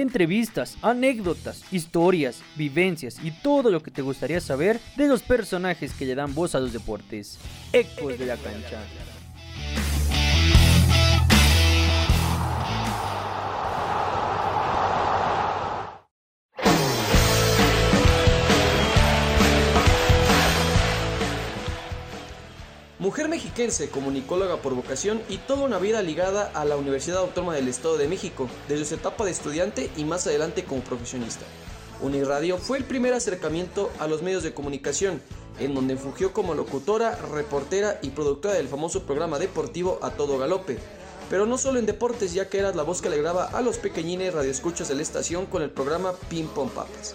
entrevistas, anécdotas, historias, vivencias y todo lo que te gustaría saber de los personajes que le dan voz a los deportes. Ecos de la cancha. Mujer mexiquense, comunicóloga por vocación y toda una vida ligada a la Universidad Autónoma del Estado de México, desde su etapa de estudiante y más adelante como profesionista. Uniradio fue el primer acercamiento a los medios de comunicación, en donde fungió como locutora, reportera y productora del famoso programa deportivo A Todo Galope. Pero no solo en deportes, ya que era la voz que alegraba a los pequeñines radioescuchas de la estación con el programa Ping Pong Papas.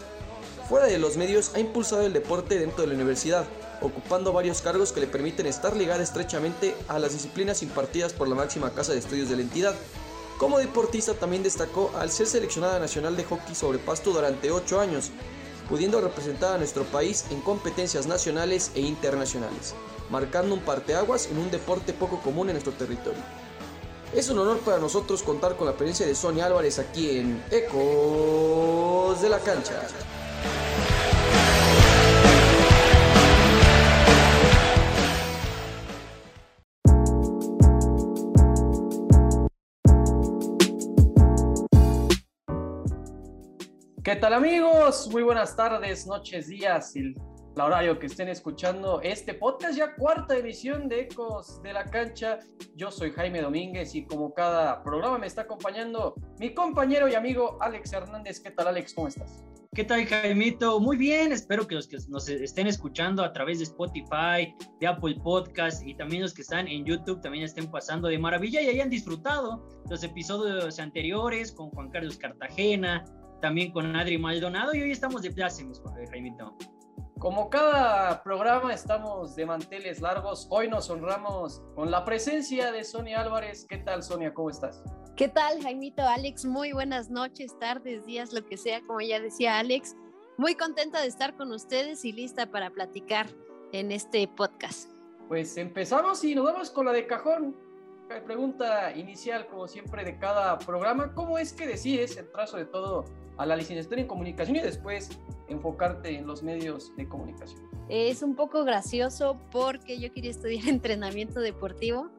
Fuera de los medios, ha impulsado el deporte dentro de la universidad, ocupando varios cargos que le permiten estar ligada estrechamente a las disciplinas impartidas por la máxima casa de estudios de la entidad. Como deportista también destacó al ser seleccionada nacional de hockey sobre pasto durante 8 años, pudiendo representar a nuestro país en competencias nacionales e internacionales, marcando un parteaguas en un deporte poco común en nuestro territorio. Es un honor para nosotros contar con la presencia de Sonia Álvarez aquí en Ecos de la Cancha. ¿Qué tal amigos? Muy buenas tardes, noches, días y el horario que estén escuchando este podcast, ya cuarta edición de Ecos de la Cancha. Yo soy Jaime Domínguez y como cada programa me está acompañando mi compañero y amigo Alex Hernández. ¿Qué tal Alex? ¿Cómo estás? ¿Qué tal, Jaimito? Muy bien, espero que los que nos estén escuchando a través de Spotify, de Apple Podcast y también los que están en YouTube también estén pasando de maravilla y hayan disfrutado los episodios anteriores con Juan Carlos Cartagena, también con Adri Maldonado y hoy estamos de plácemes, Jaimito. Como cada programa estamos de manteles largos, hoy nos honramos con la presencia de Sonia Álvarez. ¿Qué tal Sonia? ¿Cómo estás? ¿Qué tal Jaimito, Alex? Muy buenas noches, tardes, días, lo que sea, como ya decía Alex. Muy contenta de estar con ustedes y lista para platicar en este podcast. Pues empezamos y nos vamos con la de cajón. Pregunta inicial, como siempre, de cada programa. ¿Cómo es que decides, el trazo de todo, a la licenciatura en comunicación y después enfocarte en los medios de comunicación? Es un poco gracioso porque yo quería estudiar entrenamiento deportivo.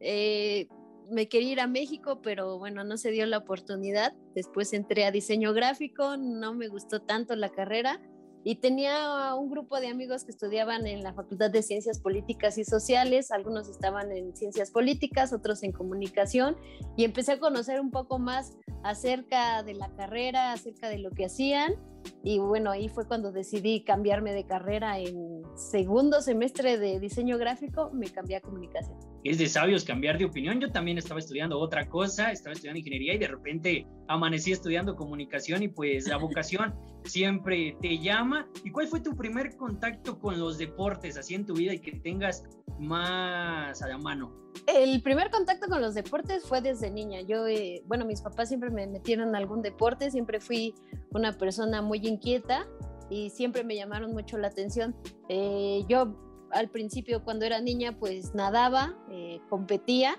Eh, me quería ir a México, pero bueno, no se dio la oportunidad. Después entré a diseño gráfico, no me gustó tanto la carrera y tenía un grupo de amigos que estudiaban en la Facultad de Ciencias Políticas y Sociales, algunos estaban en Ciencias Políticas, otros en Comunicación, y empecé a conocer un poco más acerca de la carrera, acerca de lo que hacían, y bueno, ahí fue cuando decidí cambiarme de carrera en segundo semestre de diseño gráfico, me cambié a comunicación. Es de sabios cambiar de opinión. Yo también estaba estudiando otra cosa, estaba estudiando ingeniería y de repente amanecí estudiando comunicación y pues la vocación siempre te llama. ¿Y cuál fue tu primer contacto con los deportes así en tu vida y que tengas más a la mano? El primer contacto con los deportes fue desde niña. Yo, eh, bueno, mis papás siempre me metieron en algún deporte, siempre fui una persona muy inquieta y siempre me llamaron mucho la atención. Eh, yo al principio cuando era niña pues nadaba, eh, competía.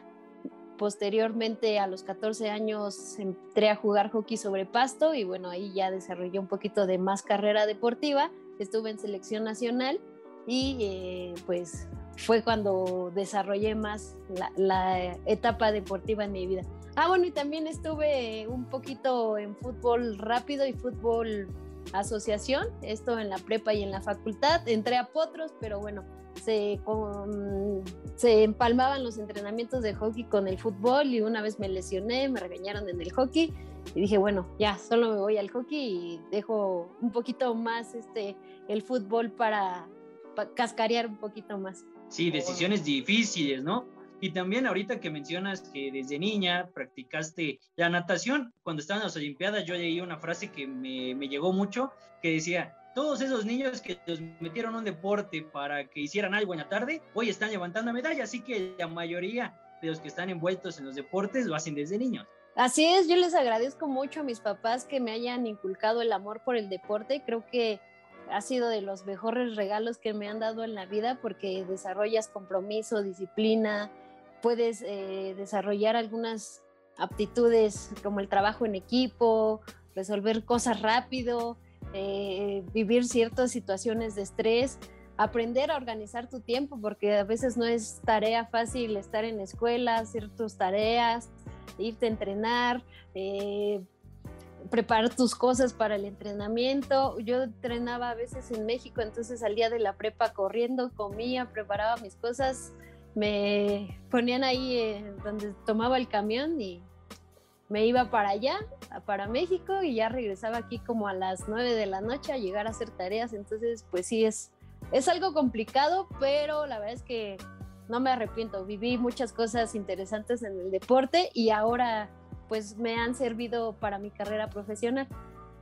Posteriormente a los 14 años entré a jugar hockey sobre pasto y bueno, ahí ya desarrollé un poquito de más carrera deportiva. Estuve en selección nacional y eh, pues fue cuando desarrollé más la, la, etapa deportiva en mi vida. Ah, bueno, y también estuve un poquito en fútbol rápido y fútbol asociación, esto en la prepa y en la facultad. Entré a Potros, pero bueno, se, se empalmaban los entrenamientos de hockey con el fútbol y una vez me lesioné, me regañaron en el hockey y dije, bueno, ya, solo me voy al hockey y dejo un poquito más este, el fútbol para, para cascarear un poquito más. Sí, decisiones difíciles, ¿no? Y también ahorita que mencionas que desde niña practicaste la natación, cuando estaban las Olimpiadas yo leí una frase que me, me llegó mucho, que decía, todos esos niños que los metieron un deporte para que hicieran algo en la tarde, hoy están levantando medalla, así que la mayoría de los que están envueltos en los deportes lo hacen desde niños. Así es, yo les agradezco mucho a mis papás que me hayan inculcado el amor por el deporte, creo que ha sido de los mejores regalos que me han dado en la vida porque desarrollas compromiso, disciplina, puedes eh, desarrollar algunas aptitudes como el trabajo en equipo, resolver cosas rápido, eh, vivir ciertas situaciones de estrés, aprender a organizar tu tiempo, porque a veces no es tarea fácil estar en la escuela, hacer tus tareas, irte a entrenar, eh, preparar tus cosas para el entrenamiento. Yo entrenaba a veces en México, entonces salía de la prepa corriendo, comía, preparaba mis cosas, me ponían ahí eh, donde tomaba el camión y me iba para allá, para México y ya regresaba aquí como a las 9 de la noche a llegar a hacer tareas. Entonces, pues sí, es, es algo complicado, pero la verdad es que no me arrepiento. Viví muchas cosas interesantes en el deporte y ahora pues me han servido para mi carrera profesional.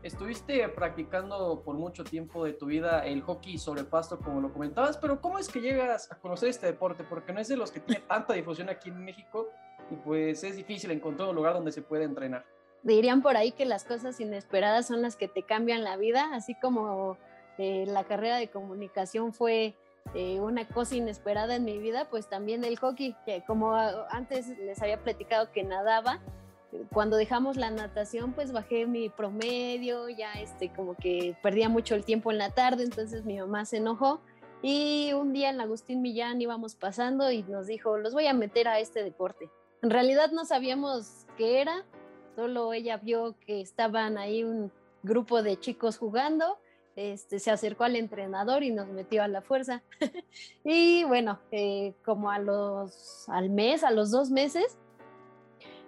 Estuviste practicando por mucho tiempo de tu vida el hockey sobre pasto, como lo comentabas, pero ¿cómo es que llegas a conocer este deporte? Porque no es de los que tiene tanta difusión aquí en México y pues es difícil encontrar un lugar donde se puede entrenar. Dirían por ahí que las cosas inesperadas son las que te cambian la vida, así como eh, la carrera de comunicación fue eh, una cosa inesperada en mi vida, pues también el hockey, que como antes les había platicado que nadaba, cuando dejamos la natación, pues bajé mi promedio, ya este, como que perdía mucho el tiempo en la tarde, entonces mi mamá se enojó y un día en Agustín Millán íbamos pasando y nos dijo, los voy a meter a este deporte. En realidad no sabíamos qué era, solo ella vio que estaban ahí un grupo de chicos jugando, este, se acercó al entrenador y nos metió a la fuerza. y bueno, eh, como a los, al mes, a los dos meses,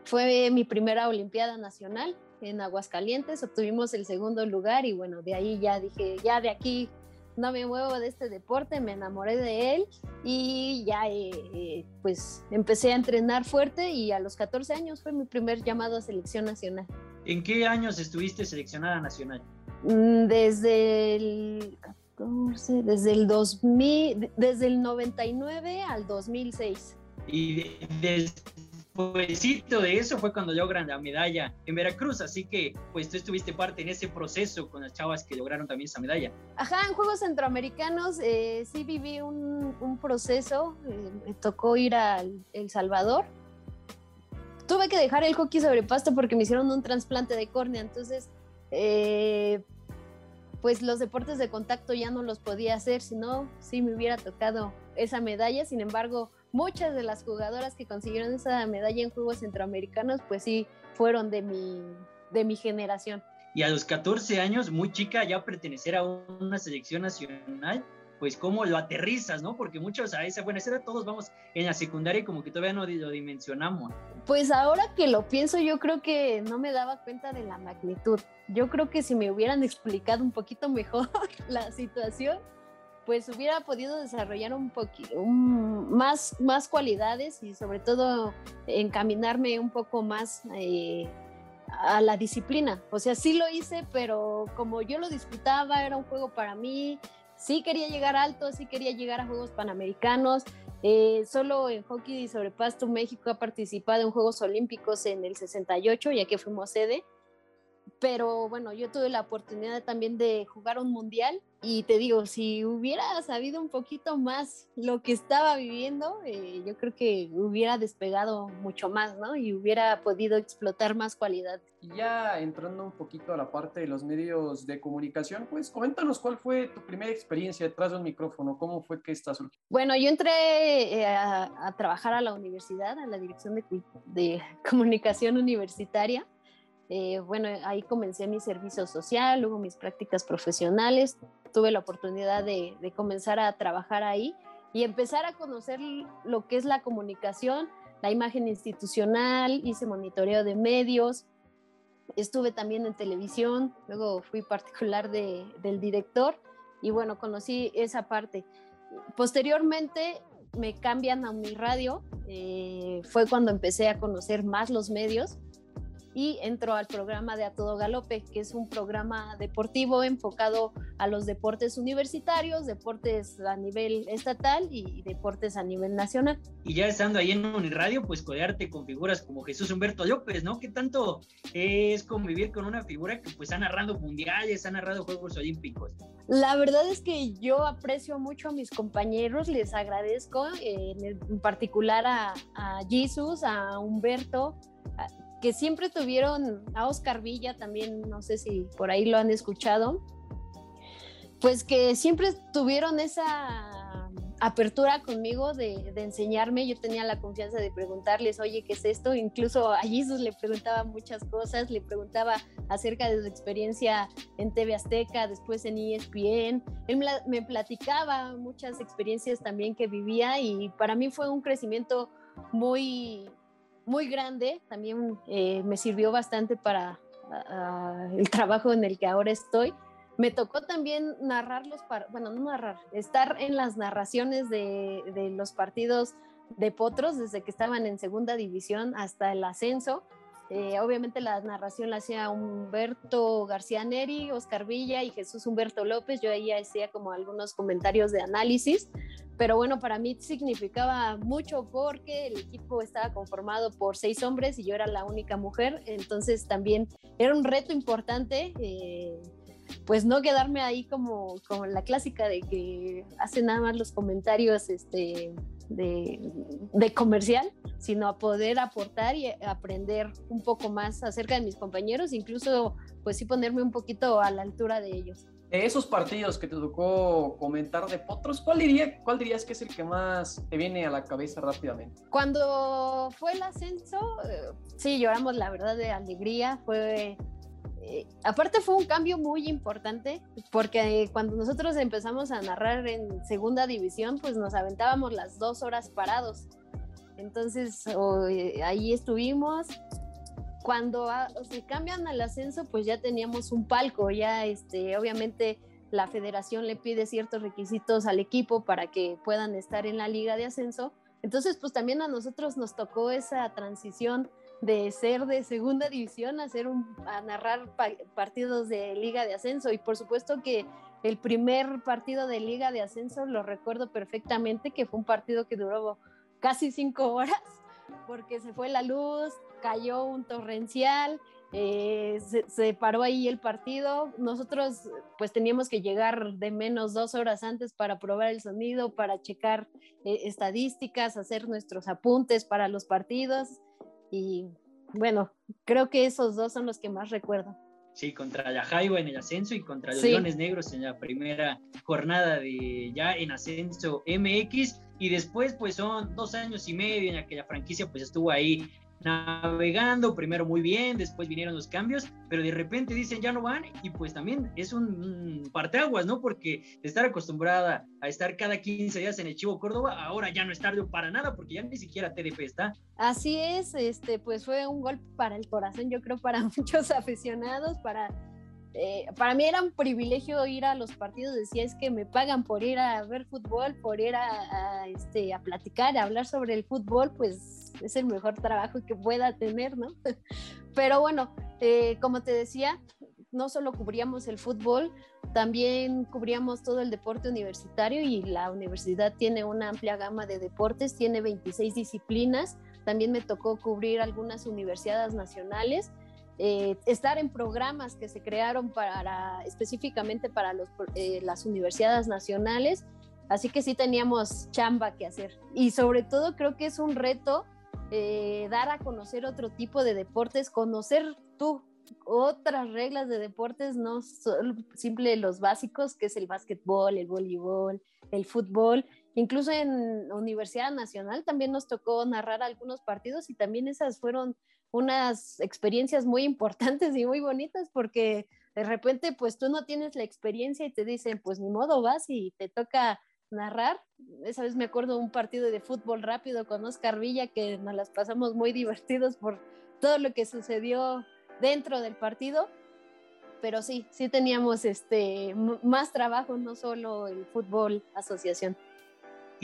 fue mi primera Olimpiada Nacional en Aguascalientes, obtuvimos el segundo lugar y bueno, de ahí ya dije, ya de aquí no me muevo de este deporte, me enamoré de él y ya eh, eh, pues empecé a entrenar fuerte y a los 14 años fue mi primer llamado a selección nacional. ¿En qué años estuviste seleccionada nacional? Mm, desde el 14, desde el 2000, desde el 99 al 2006. Y desde Puesito de eso fue cuando logran la medalla en Veracruz, así que pues tú estuviste parte en ese proceso con las chavas que lograron también esa medalla. Ajá, en Juegos Centroamericanos eh, sí viví un, un proceso, eh, me tocó ir a El Salvador. Tuve que dejar el hockey sobre pasto porque me hicieron un trasplante de córnea, entonces eh, pues los deportes de contacto ya no los podía hacer, si no, sí me hubiera tocado esa medalla, sin embargo muchas de las jugadoras que consiguieron esa medalla en Juegos Centroamericanos, pues sí, fueron de mi, de mi generación. Y a los 14 años, muy chica, ya pertenecer a una selección nacional, pues cómo lo aterrizas, ¿no? Porque muchos a esa, bueno, esa todos vamos en la secundaria y como que todavía no lo dimensionamos. Pues ahora que lo pienso, yo creo que no me daba cuenta de la magnitud. Yo creo que si me hubieran explicado un poquito mejor la situación, pues hubiera podido desarrollar un poquito más, más cualidades y sobre todo encaminarme un poco más eh, a la disciplina. O sea, sí lo hice, pero como yo lo disfrutaba, era un juego para mí, sí quería llegar alto, sí quería llegar a Juegos Panamericanos. Eh, solo en hockey sobre pasto México ha participado en Juegos Olímpicos en el 68, ya que fuimos sede pero bueno, yo tuve la oportunidad también de jugar un mundial y te digo, si hubiera sabido un poquito más lo que estaba viviendo, eh, yo creo que hubiera despegado mucho más, ¿no? Y hubiera podido explotar más cualidad. Y ya entrando un poquito a la parte de los medios de comunicación, pues coméntanos cuál fue tu primera experiencia detrás de un micrófono, cómo fue que estás Bueno, yo entré eh, a, trabajar a la universidad, a la Dirección de, de Comunicación Universitaria eh, bueno, ahí comencé mi servicio social, luego mis prácticas profesionales, tuve la oportunidad de, comenzar a trabajar ahí y empezar a conocer lo que es la comunicación, la imagen institucional, hice monitoreo de medios, estuve también en televisión, luego fui particular del director y bueno, conocí esa parte. Posteriormente me cambian a mi radio, eh, fue cuando empecé a conocer más los medios y entró al programa de A Todo Galope, que es un programa deportivo enfocado a los deportes universitarios, deportes a nivel estatal y deportes a nivel nacional. Y ya estando ahí en Uniradio, pues codearte con figuras como Jesús Humberto López, ¿no? ¿Qué tanto es convivir con una figura que pues ha narrado mundiales, ha narrado Juegos Olímpicos? La verdad es que yo aprecio mucho a mis compañeros, les agradezco, en particular a, a Jesus, a Humberto, que siempre tuvieron a Oscar Villa, también no sé si por ahí lo han escuchado, pues que siempre tuvieron esa apertura conmigo de, enseñarme. Yo tenía la confianza de preguntarles, oye, ¿qué es esto? Incluso a Jesus le preguntaba muchas cosas, le preguntaba acerca de su experiencia en TV Azteca, después en ESPN. Él me platicaba muchas experiencias también que vivía y para mí fue un crecimiento muy, muy grande. También eh, me sirvió bastante para el trabajo en el que ahora estoy me tocó también narrar los, bueno, no narrar, estar en las narraciones de, de, los partidos de Potros desde que estaban en segunda división hasta el ascenso. Eh, obviamente la narración la hacía Humberto García Neri, Oscar Villa y Jesús Humberto López. Yo ahí hacía como algunos comentarios de análisis, pero bueno, para mí significaba mucho porque el equipo estaba conformado por seis hombres y yo era la única mujer, entonces también era un reto importante. Eh, pues no quedarme ahí como, la clásica de que hace nada más los comentarios este, de, comercial, sino a poder aportar y aprender un poco más acerca de mis compañeros, incluso pues sí ponerme un poquito a la altura de ellos. esos partidos que te tocó comentar de Potros, ¿cuál, diría, ¿cuál dirías que es el que más te viene a la cabeza rápidamente? Cuando fue el ascenso, eh, sí, lloramos la verdad de alegría, fue eh, aparte fue un cambio muy importante porque cuando nosotros empezamos a narrar en segunda división, pues nos aventábamos las dos horas parados. Entonces eh, ahí estuvimos. Cuando ah, se cambian al ascenso, pues ya teníamos un palco, ya este, obviamente la federación le pide ciertos requisitos al equipo para que puedan estar en la liga de ascenso. Entonces, pues también a nosotros nos tocó esa transición de ser de segunda división a, ser a narrar partidos de liga de ascenso. Y por supuesto que el primer partido de liga de ascenso lo recuerdo perfectamente, que fue un partido que duró casi cinco horas, porque se fue la luz, cayó un torrencial, eh, se, paró ahí el partido. Nosotros pues teníamos que llegar de menos dos horas antes para probar el sonido, para checar eh, estadísticas, hacer nuestros apuntes para los partidos. Y bueno, creo que esos dos son los que más recuerdo. Sí, contra Yajaiba en el ascenso y contra los Leones Negros en la primera jornada de ya en ascenso MX. Y después, pues son dos años y medio en la que la franquicia pues estuvo ahí navegando, primero muy bien, después vinieron los cambios, pero de repente dicen ya no van y pues también es un, parteaguas, ¿no? Porque estar acostumbrada a estar cada 15 días en el Chivo Córdoba, ahora ya no es tarde para nada porque ya ni siquiera TDP está. Así es, este, pues fue un golpe para el corazón, yo creo para muchos aficionados, para eh, para mí era un privilegio ir a los partidos, decía es que me pagan por ir a ver fútbol, por ir a, este, a platicar, a hablar sobre el fútbol, pues es el mejor trabajo que pueda tener, ¿no? Pero bueno, eh, como te decía, no solo cubríamos el fútbol, también cubríamos todo el deporte universitario y la universidad tiene una amplia gama de deportes, tiene 26 disciplinas, también me tocó cubrir algunas universidades nacionales eh, estar en programas que se crearon para, específicamente para eh, las universidades nacionales. Así que sí teníamos chamba que hacer. Y sobre todo creo que es un reto eh, dar a conocer otro tipo de deportes, conocer tú otras reglas de deportes, no solo simple los básicos, que es el básquetbol, el voleibol, el fútbol. Incluso en Universidad Nacional también nos tocó narrar algunos partidos y también esas fueron unas experiencias muy importantes y muy bonitas porque de repente pues tú no tienes la experiencia y te dicen pues ni modo vas y te toca narrar. Esa vez me acuerdo un partido de fútbol rápido con Oscar Villa que nos las pasamos muy divertidos por todo lo que sucedió dentro del partido. Pero sí, sí teníamos este más trabajo, no solo el fútbol asociación.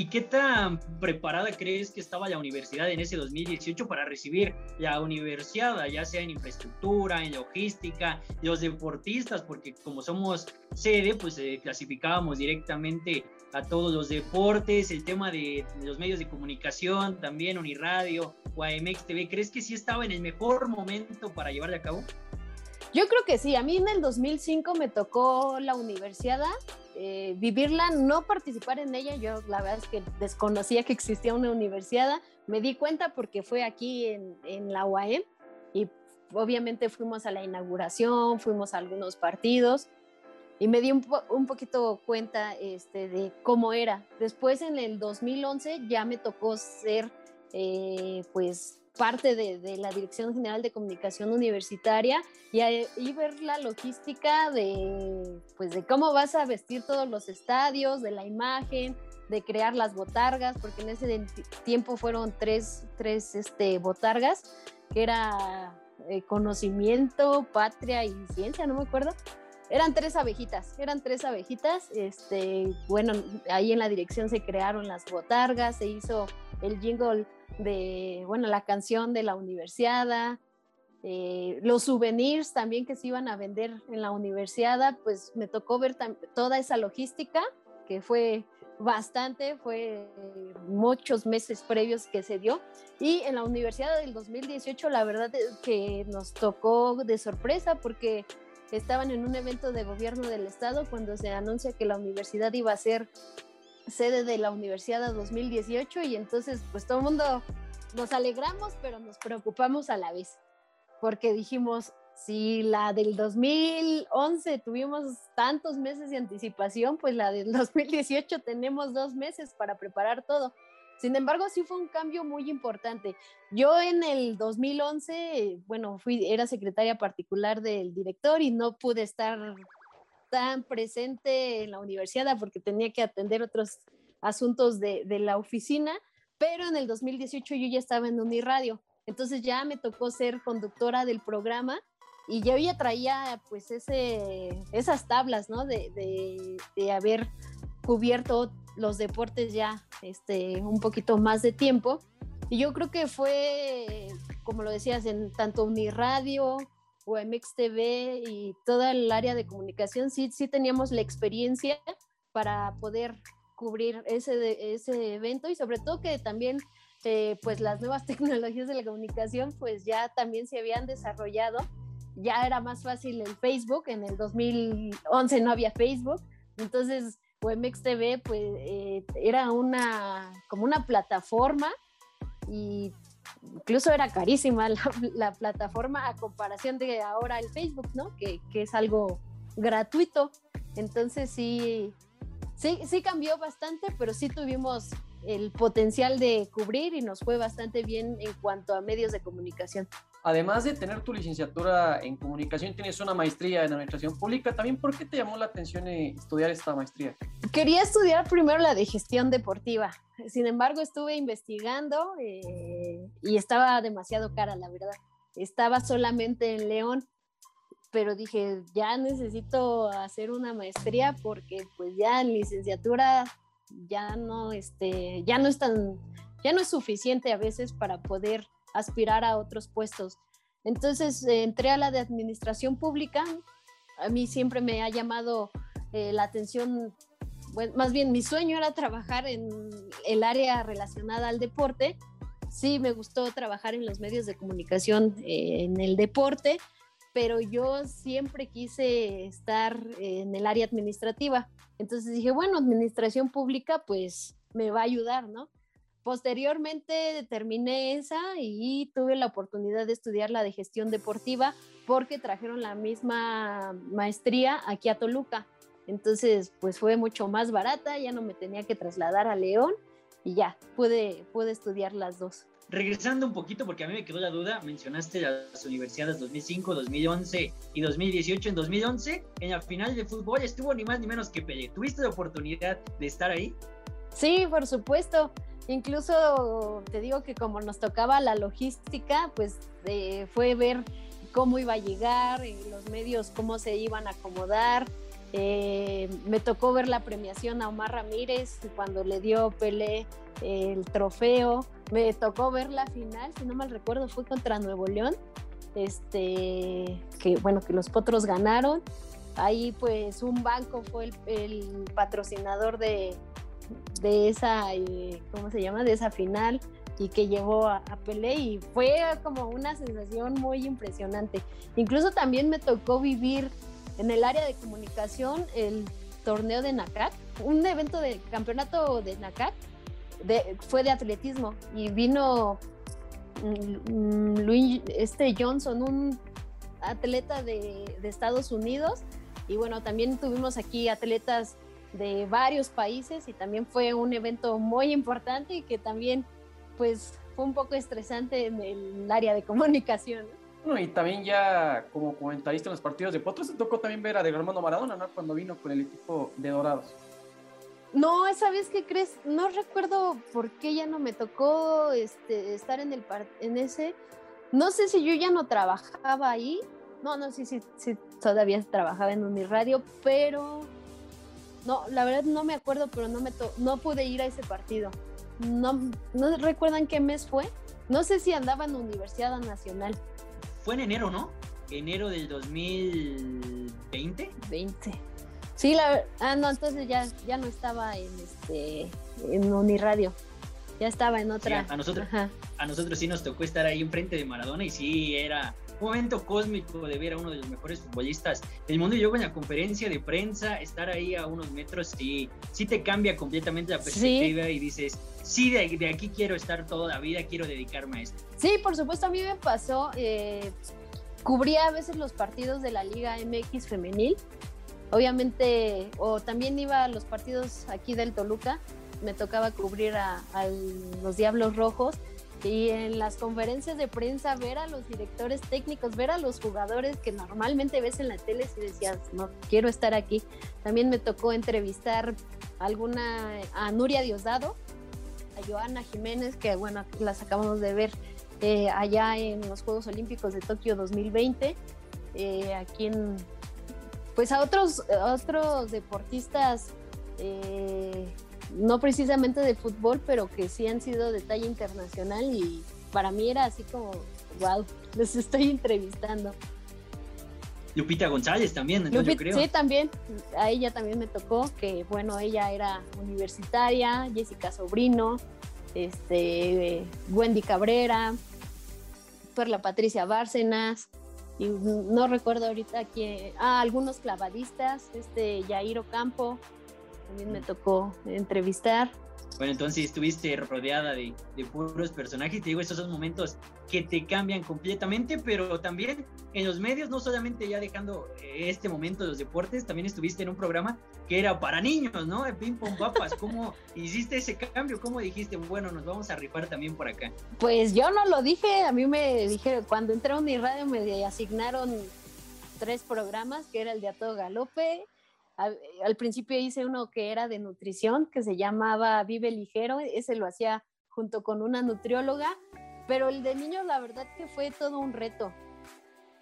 ¿Y qué tan preparada crees que estaba la universidad en ese 2018 para recibir la universidad, ya sea en infraestructura, en logística, los deportistas? Porque como somos sede, pues eh, clasificábamos directamente a todos los deportes, el tema de los medios de comunicación, también Uniradio, UAMX TV. ¿Crees que sí estaba en el mejor momento para llevarle a cabo? Yo creo que sí. A mí en el 2005 me tocó la universidad eh, vivirla, no participar en ella. Yo la verdad es que desconocía que existía una universidad. Me di cuenta porque fue aquí en, en la UAM y obviamente fuimos a la inauguración, fuimos a algunos partidos y me di un, un poquito cuenta este, de cómo era. Después en el 2011 ya me tocó ser eh, pues parte de, la Dirección General de Comunicación Universitaria y, y, ver la logística de, pues, de cómo vas a vestir todos los estadios, de la imagen, de crear las botargas, porque en ese tiempo fueron tres, tres este, botargas, que era eh, conocimiento, patria y ciencia, no me acuerdo. Eran tres abejitas, eran tres abejitas. Este, bueno, ahí en la dirección se crearon las botargas, se hizo el jingle de, bueno, la canción de la universidad, eh, los souvenirs también que se iban a vender en la universidad, pues me tocó ver toda esa logística, que fue bastante, fue muchos meses previos que se dio. Y en la universidad del 2018, la verdad es que nos tocó de sorpresa porque estaban en un evento de gobierno del estado cuando se anuncia que la universidad iba a ser sede de la universidad 2018 y entonces pues todo el mundo nos alegramos pero nos preocupamos a la vez porque dijimos si la del 2011 tuvimos tantos meses de anticipación pues la del 2018 tenemos dos meses para preparar todo sin embargo, sí fue un cambio muy importante. Yo en el 2011, bueno, fui, era secretaria particular del director y no pude estar tan presente en la universidad porque tenía que atender otros asuntos de, de la oficina, pero en el 2018 yo ya estaba en Uniradio, entonces ya me tocó ser conductora del programa y yo ya traía pues ese, esas tablas, ¿no? De, de, de haber cubierto los deportes ya este, un poquito más de tiempo. Y yo creo que fue, como lo decías, en tanto Uniradio o MX TV y toda el área de comunicación, sí, sí teníamos la experiencia para poder cubrir ese, ese evento y sobre todo que también eh, pues las nuevas tecnologías de la comunicación pues ya también se habían desarrollado. Ya era más fácil el Facebook, en el 2011 no había Facebook, entonces o TV, pues eh, era una, como una plataforma y incluso era carísima la, plataforma a comparación de ahora el Facebook, ¿no? Que, que, es algo gratuito. Entonces sí, sí, sí cambió bastante, pero sí tuvimos el potencial de cubrir y nos fue bastante bien en cuanto a medios de comunicación. Además de tener tu licenciatura en comunicación, tienes una maestría en administración pública. ¿También por qué te llamó la atención eh, estudiar esta maestría? Quería estudiar primero la de gestión deportiva. Sin embargo, estuve investigando eh, y estaba demasiado cara, la verdad. Estaba solamente en León, pero dije, ya necesito hacer una maestría porque pues ya en licenciatura ya no, este, ya no es tan, ya no es suficiente a veces para poder aspirar a otros puestos. Entonces eh, entré a la de administración pública. A mí siempre me ha llamado eh, la atención, más bien mi sueño era trabajar en el área relacionada al deporte. Sí, me gustó trabajar en los medios de comunicación eh, en el deporte, pero yo siempre quise estar en el área administrativa. Entonces dije, bueno, administración pública pues me va a ayudar, ¿no? Posteriormente terminé esa y tuve la oportunidad de estudiar la de gestión deportiva porque trajeron la misma maestría aquí a Toluca. Entonces, pues fue mucho más barata, ya no me tenía que trasladar a León y ya, pude, pude estudiar las dos. Regresando un poquito, porque a mí me quedó la duda, mencionaste las universidades 2005, 2011 y 2018. En 2011, en la final de fútbol, estuvo ni más ni menos que Pele. ¿Tuviste la oportunidad de estar ahí? Sí, por supuesto. Incluso te digo que como nos tocaba la logística, pues eh, fue ver cómo iba a llegar, eh, los medios, cómo se iban a acomodar. Eh, me tocó ver la premiación a Omar Ramírez cuando le dio Pelé el trofeo. Me tocó ver la final, si no mal recuerdo, fue contra Nuevo León. Este, que bueno, que los potros ganaron. Ahí pues un banco fue el patrocinador de, de esa, eh, ¿cómo se llama? De esa final y que llevó a, a, Pelé y fue como una sensación muy impresionante. Incluso también me tocó vivir en el área de comunicación el torneo de NACAC, un evento de campeonato de NACAC, fue de atletismo y vino mm, mm, este Johnson, un atleta de, de Estados Unidos y bueno, también tuvimos aquí atletas de varios países y también fue un evento muy importante y que también pues fue un poco estresante en el área de comunicación. ¿no? y también ya como comentarista en los partidos de Potros, se tocó también ver a Diego Armando Maradona, ¿no? Cuando vino con el equipo de Dorados. No, esa vez que crees, no recuerdo por qué ya no me tocó este, estar en el en ese. No sé si yo ya no trabajaba ahí. No, no, sí, sí, sí, todavía trabajaba en Uniradio, pero no, la verdad no me acuerdo, pero no me no pude ir a ese partido. No, no recuerdan qué mes fue. No sé si andaba en Universidad Nacional. Fue en enero, ¿no? Enero del 2020. 20. Sí, la ah no, entonces ya, ya no estaba en este en Uniradio. Ya estaba en otra. a nosotros a nosotros sí nos tocó estar ahí enfrente de Maradona y sí era momento cósmico de ver a uno de los mejores futbolistas del mundo y luego en la conferencia de prensa estar ahí a unos metros sí, sí te cambia completamente la perspectiva y dices, sí, de, de, aquí quiero estar toda la vida, quiero dedicarme a esto. Sí, por supuesto, a mí me pasó, eh, cubría a veces los partidos de la Liga MX femenil, obviamente, o también iba a los partidos aquí del Toluca, me tocaba cubrir a, a los Diablos Rojos y en las conferencias de prensa ver a los directores técnicos, ver a los jugadores que normalmente ves en la tele y decías, no quiero estar aquí. También me tocó entrevistar alguna a Nuria Diosdado, a Joana Jiménez, que bueno, las acabamos de ver eh, allá en los Juegos Olímpicos de Tokio 2020, eh, aquí en, pues a otros, otros deportistas eh, no precisamente de fútbol, pero que sí han sido de talla internacional y para mí era así como, wow, les estoy entrevistando. Lupita González también, entonces yo creo. Sí, también, a ella también me tocó, que bueno, ella era universitaria, Jessica Sobrino, este, Wendy Cabrera, la Patricia Bárcenas, y no recuerdo ahorita que, ah, algunos clavadistas, este, Yairo Campo, también me tocó entrevistar. Bueno, entonces estuviste rodeada de, puros personajes. Te digo, esos son momentos que te cambian completamente, pero también en los medios, no solamente ya dejando eh, este momento de los deportes, también estuviste en un programa que era para niños, ¿no? De Ping Pong Papas. ¿Cómo hiciste ese cambio? ¿Cómo dijiste, bueno, nos vamos a rifar también por acá? Pues yo no lo dije. A mí me dije, cuando entré a Uniradio me asignaron tres programas, que era el de A Todo Galope, al, principio hice uno que era de nutrición, que se llamaba Vive Ligero, ese lo hacía junto con una nutrióloga, pero el de niños la verdad que fue todo un reto.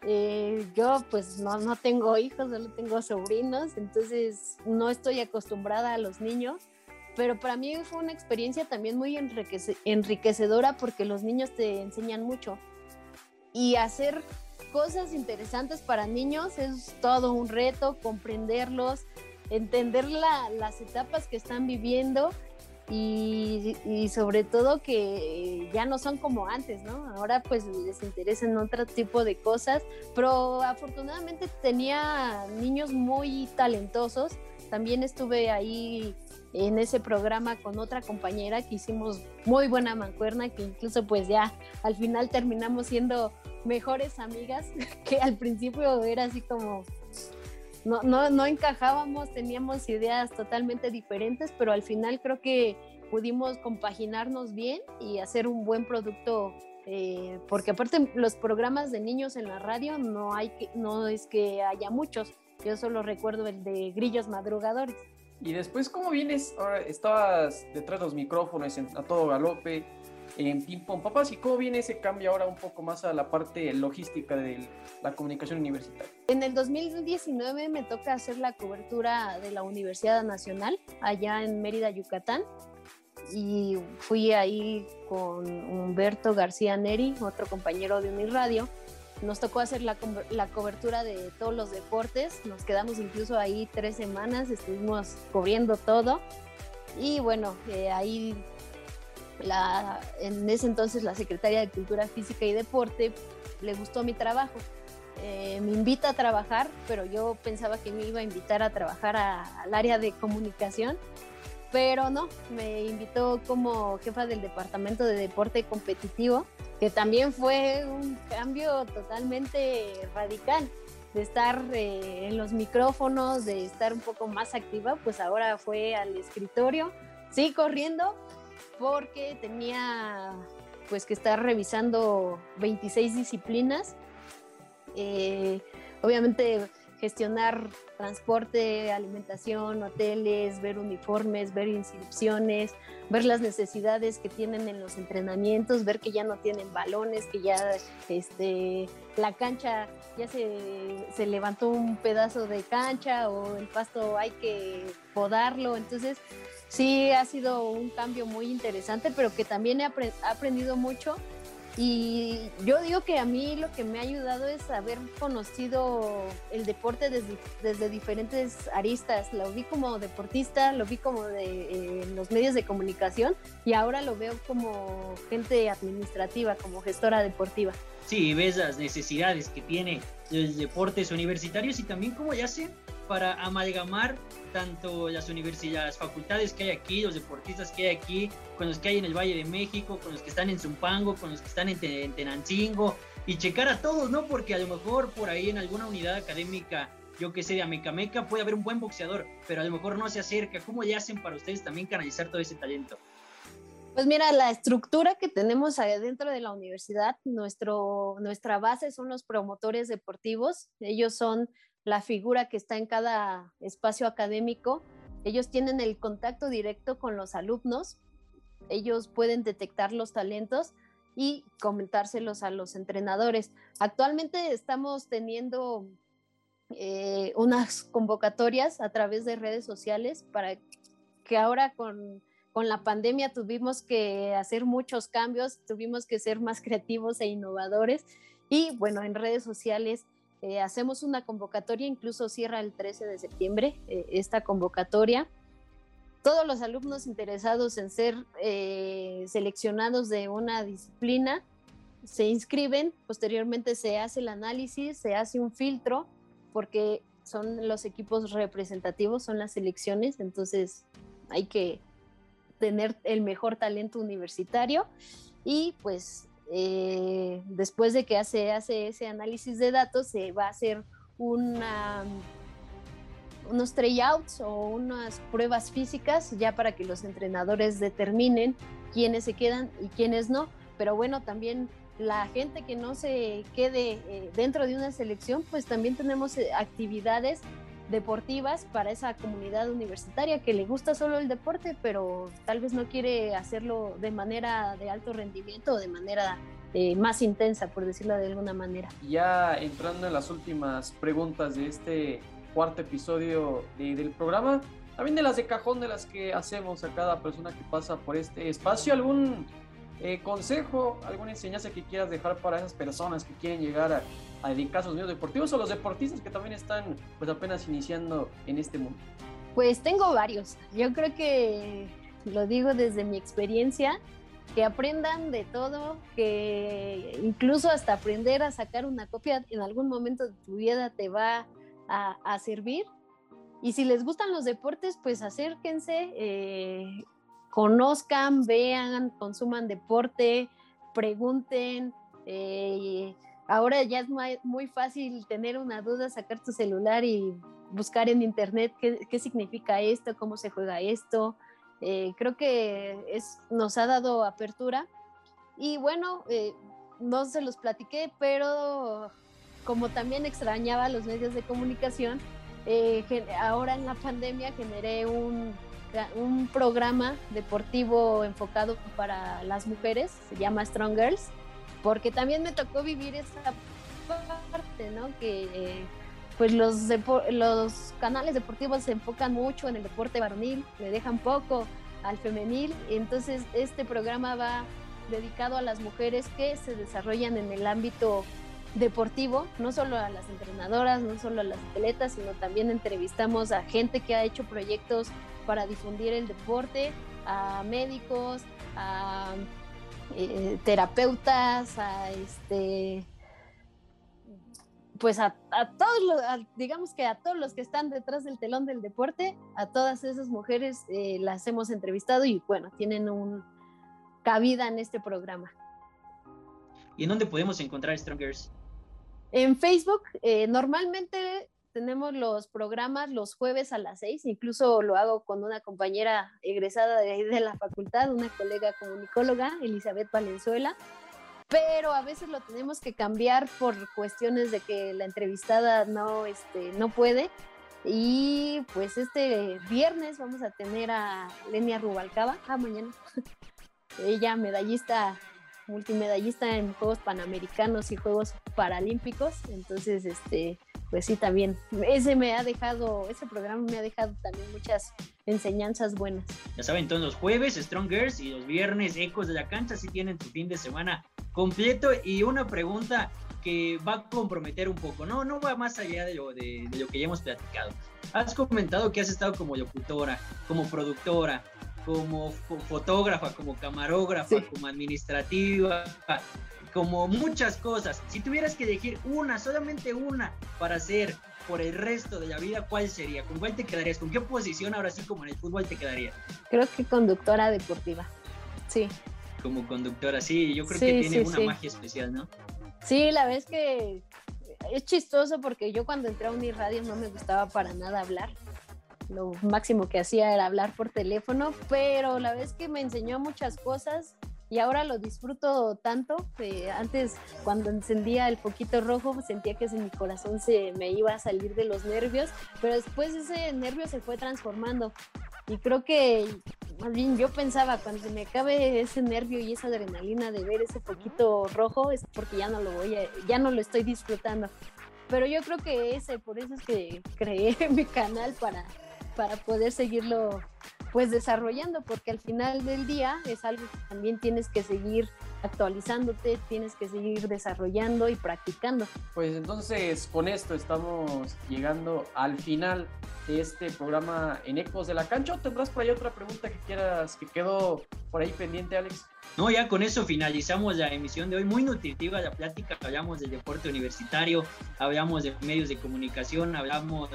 Eh, yo pues no, no tengo hijos, solo tengo sobrinos, entonces no estoy acostumbrada a los niños, pero para mí fue una experiencia también muy enriquecedora porque los niños te enseñan mucho. Y hacer cosas interesantes para niños es todo un reto, comprenderlos, entender las etapas que están viviendo y, sobre todo que ya no son como antes, ¿no? Ahora pues les interesan otro tipo de cosas, pero afortunadamente tenía niños muy talentosos. También estuve ahí en ese programa con otra compañera que hicimos muy buena mancuerna, que incluso pues ya al final terminamos siendo mejores amigas, que al principio era así como, no, no, no encajábamos, teníamos ideas totalmente diferentes, pero al final creo que pudimos compaginarnos bien y hacer un buen producto eh, porque aparte los programas de niños en la radio no hay que, no es que haya muchos. Yo solo recuerdo el de grillos madrugadores y después cómo vienes ahora estabas detrás de los micrófonos a todo galope en Ping Pong Papas y cómo viene ese cambio ahora un poco más a la parte logística de la comunicación universitaria. En el 2019 me toca hacer la cobertura de la Universidad Nacional allá en Mérida, Yucatán y fui ahí con Humberto García Neri, otro compañero de Uniradio. Nos tocó hacer la, la, cobertura de todos los deportes, nos quedamos incluso ahí tres semanas, estuvimos cubriendo todo y bueno, eh, ahí en ese entonces la secretaria de Cultura Física y Deporte le gustó mi trabajo. eh, me invita a trabajar, pero yo pensaba que me iba a invitar a trabajar al área de comunicación, pero no, me invitó como jefa del departamento de deporte competitivo, que también fue un cambio totalmente radical de estar eh, en los micrófonos, de estar un poco más activa, pues ahora fue al escritorio, sí, corriendo, porque tenía pues que estar revisando 26 disciplinas. Eh, obviamente gestionar transporte, alimentación, hoteles, ver uniformes, ver inscripciones, ver las necesidades que tienen en los entrenamientos, ver que ya no tienen balones, que ya este, la cancha ya se, se levantó un pedazo de cancha o el pasto hay que podarlo. Entonces, sí ha sido un cambio muy interesante, pero que también he aprendido mucho y yo digo que a mí lo que me ha ayudado es haber conocido el deporte desde, desde diferentes aristas. Lo vi como deportista, lo vi como de los medios de comunicación y ahora lo veo como gente administrativa, como gestora deportiva. Sí, ves las necesidades que tiene los deportes universitarios y también cómo ya se para amalgamar tanto las universidades, las facultades que hay aquí, los deportistas que hay aquí, con los que hay en el Valle de México, con los que están en Zumpango, con los que están en, Tenancingo, y checar a todos, ¿no? Porque a lo mejor por ahí en alguna unidad académica, yo que sé, de Amecameca, puede haber un buen boxeador, pero a lo mejor no se acerca. ¿Cómo le hacen para ustedes también canalizar todo ese talento? Pues mira, la estructura que tenemos dentro de la universidad, nuestro, nuestra base son los promotores deportivos. Ellos son la figura que está en cada espacio académico. Ellos tienen el contacto directo con los alumnos, ellos pueden detectar los talentos y comentárselos a los entrenadores. Actualmente estamos teniendo eh, unas convocatorias a través de redes sociales para que ahora con, con la pandemia tuvimos que hacer muchos cambios, tuvimos que ser más creativos e innovadores y bueno, en redes sociales eh, hacemos una convocatoria, incluso cierra el 13 de septiembre eh, esta convocatoria. Todos los alumnos interesados en ser eh, seleccionados de una disciplina se inscriben, posteriormente se hace el análisis, se hace un filtro, porque son los equipos representativos, son las selecciones, entonces hay que tener el mejor talento universitario y pues eh, después de que hace, hace ese análisis de datos, se va a hacer unos tryouts o unas pruebas físicas ya para que los entrenadores determinen quiénes se quedan y quiénes no. Pero bueno, también la gente que no se quede eh, dentro de una selección, pues también tenemos eh, actividades deportivas para esa comunidad universitaria que le gusta solo el deporte, pero tal vez no quiere hacerlo de manera de alto rendimiento o de manera eh, más intensa, por decirlo de alguna manera. Ya entrando en las últimas preguntas de este cuarto episodio del programa, también de las de cajón de las que hacemos a cada persona que pasa por este espacio, algún eh, consejo, alguna enseñanza que quieras dejar para esas personas que quieren llegar a, a dedicar sus medios deportivos o los deportistas que también están pues apenas iniciando en este mundo? Pues tengo varios. Yo creo que lo digo desde mi experiencia, que aprendan de todo, que incluso hasta aprender a sacar una copia en algún momento de tu vida te va a, a servir. Y si les gustan los deportes, pues acérquense, eh, conozcan, vean, consuman deporte, pregunten. Eh, ahora ya es muy, fácil tener una duda, sacar tu celular y buscar en internet qué, significa esto, cómo se juega esto. Eh, creo que nos ha dado apertura. Y bueno, eh, no se los platiqué, pero como también extrañaba los medios de comunicación, eh, ahora en la pandemia generé un programa deportivo enfocado para las mujeres, se llama Strong Girls porque también me tocó vivir esa parte, ¿no? Que pues los, los canales deportivos se enfocan mucho en el deporte varonil, le dejan poco al femenil, entonces este programa va dedicado a las mujeres que se desarrollan en el ámbito deportivo, no solo a las entrenadoras, no solo a las atletas, sino también entrevistamos a gente que ha hecho proyectos para difundir el deporte, a médicos, a eh, terapeutas, a este pues a, todos los, digamos que a todos los que están detrás del telón del deporte, a todas esas mujeres eh, las hemos entrevistado y bueno, tienen un cabida en este programa. ¿Y en dónde podemos encontrar Strongers? En Facebook, eh, normalmente tenemos los programas los jueves a las seis, incluso lo hago con una compañera egresada de, de la facultad, una colega comunicóloga, Elizabeth Valenzuela pero a veces lo tenemos que cambiar por cuestiones de que la entrevistada no, este, no puede. Y pues este viernes vamos a tener a Lenia Rubalcaba, ah, mañana. Ella medallista, multimedallista en Juegos Panamericanos y Juegos Paralímpicos. Entonces, este, pues sí, también. Ese me ha dejado, ese programa me ha dejado también muchas enseñanzas buenas. Ya saben, todos los jueves Strong Girls y los viernes Ecos de la Cancha si tienen tu fin de semana completo y una pregunta que va a comprometer un poco, no, no va más allá de lo, de, lo que ya hemos platicado. Has comentado que has estado como locutora, como productora, como fotógrafa, como camarógrafa, como administrativa, como muchas cosas. Si tuvieras que elegir una, solamente una, para hacer por el resto de la vida, ¿cuál sería? ¿Con cuál te quedarías? ¿Con qué posición ahora sí como en el fútbol te quedaría? Creo que conductora deportiva. Sí como conductora, sí, yo creo que tiene una magia especial, ¿no? Sí, la vez que es chistoso porque yo cuando entré a Uniradio no me gustaba para nada hablar. Lo máximo que hacía era hablar por teléfono, pero la vez que me enseñó muchas cosas y ahora lo disfruto tanto. que antes, cuando encendía el poquito rojo, sentía que mi corazón se me iba a salir de los nervios, pero después ese nervio se fue transformando. Y creo que más bien yo pensaba, cuando se me acabe ese nervio y esa adrenalina de ver ese poquito rojo, es porque ya no lo voy a, ya no lo estoy disfrutando. Pero yo creo que ese, por eso es que creé mi canal para, para poder seguirlo pues desarrollando, porque al final del día es algo que también tienes que seguir actualizándote, tienes que seguir desarrollando y practicando. Pues entonces con esto estamos llegando al final de este programa en Ecos de la Cancha. ¿Tendrás por ahí otra pregunta que quieras que quedó por ahí pendiente, Alex? No, ya con eso finalizamos la emisión de hoy. Muy nutritiva la plática. Hablamos del deporte universitario, hablamos de medios de comunicación, hablamos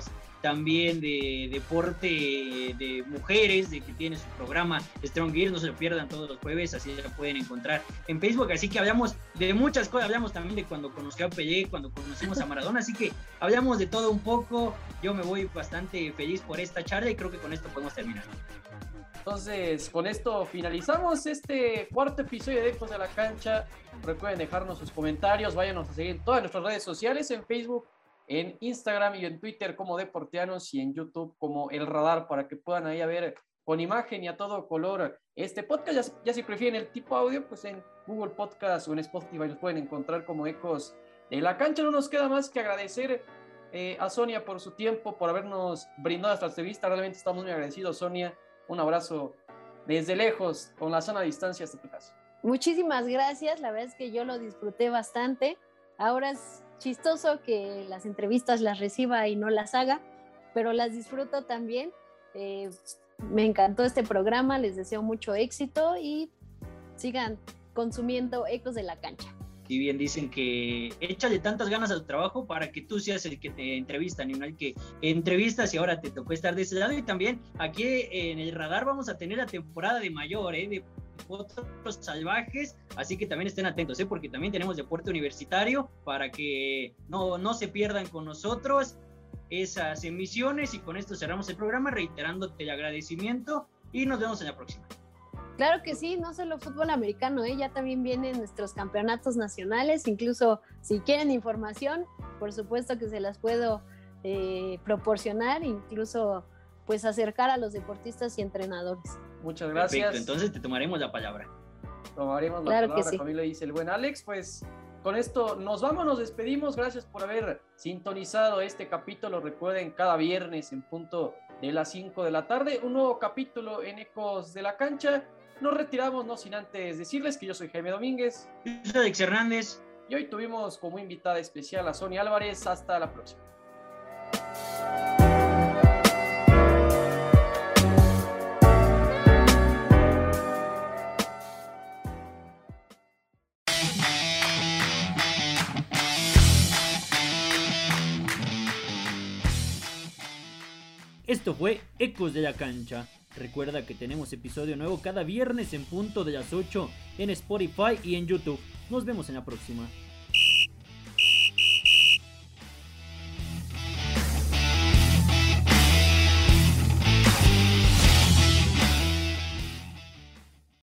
también de deporte de mujeres, de que tiene su programa Strong Gear, no se lo pierdan todos los jueves, así lo pueden encontrar en Facebook, así que hablamos de muchas cosas, hablamos también de cuando conocí a Pelé, cuando conocimos a Maradona, así que hablamos de todo un poco, yo me voy bastante feliz por esta charla y creo que con esto podemos terminar. Entonces, con esto finalizamos este cuarto episodio de Ecos de la Cancha. Recuerden dejarnos sus comentarios, váyanos a seguir en todas nuestras redes sociales, en Facebook, en Instagram y en Twitter como Deporteanos y en YouTube como El Radar para que puedan ahí ver con imagen y a todo color este podcast. Ya, si prefieren el tipo audio, pues en Google Podcast o en Spotify los pueden encontrar como Ecos de la Cancha. No nos queda más que agradecer eh, a Sonia por su tiempo, por habernos brindado esta entrevista. Realmente estamos muy agradecidos, Sonia. Un abrazo desde lejos, con la de distancia hasta tu casa. Muchísimas gracias. La verdad es que yo lo disfruté bastante. Ahora es chistoso que las entrevistas las reciba y no las haga, pero las disfruto también. Eh, me encantó este programa, les deseo mucho éxito y sigan consumiendo ecos de la cancha. Y bien dicen que échale tantas ganas a trabajo para que tú seas el que te entrevistan y no el que entrevistas y ahora te tocó estar de ese lado. Y también aquí en el radar vamos a tener la temporada de mayor, ¿eh? Otros salvajes, así que también estén atentos, ¿eh? porque también tenemos deporte universitario para que no, no se pierdan con nosotros esas emisiones y con esto cerramos el programa reiterándote el agradecimiento y nos vemos en la próxima. Claro que sí, no solo fútbol americano, ¿eh? ya también vienen nuestros campeonatos nacionales, incluso si quieren información, por supuesto que se las puedo eh, proporcionar, incluso pues acercar a los deportistas y entrenadores. Muchas gracias. Perfecto, entonces te tomaremos la palabra. Tomaremos la palabra, como lo dice el buen Alex, pues con esto nos vamos, nos despedimos. Gracias por haber sintonizado este capítulo. Recuerden, cada viernes en punto de las 5 de la tarde, un nuevo capítulo en Ecos de la Cancha. Nos retiramos, no sin antes decirles que yo soy Jaime Domínguez. Yo soy Alex Hernández. Y hoy tuvimos como invitada especial a Sonia Álvarez. Hasta la próxima. Esto fue Ecos de la Cancha. Recuerda que tenemos episodio nuevo cada viernes en punto de las 8 en Spotify y en YouTube. Nos vemos en la próxima.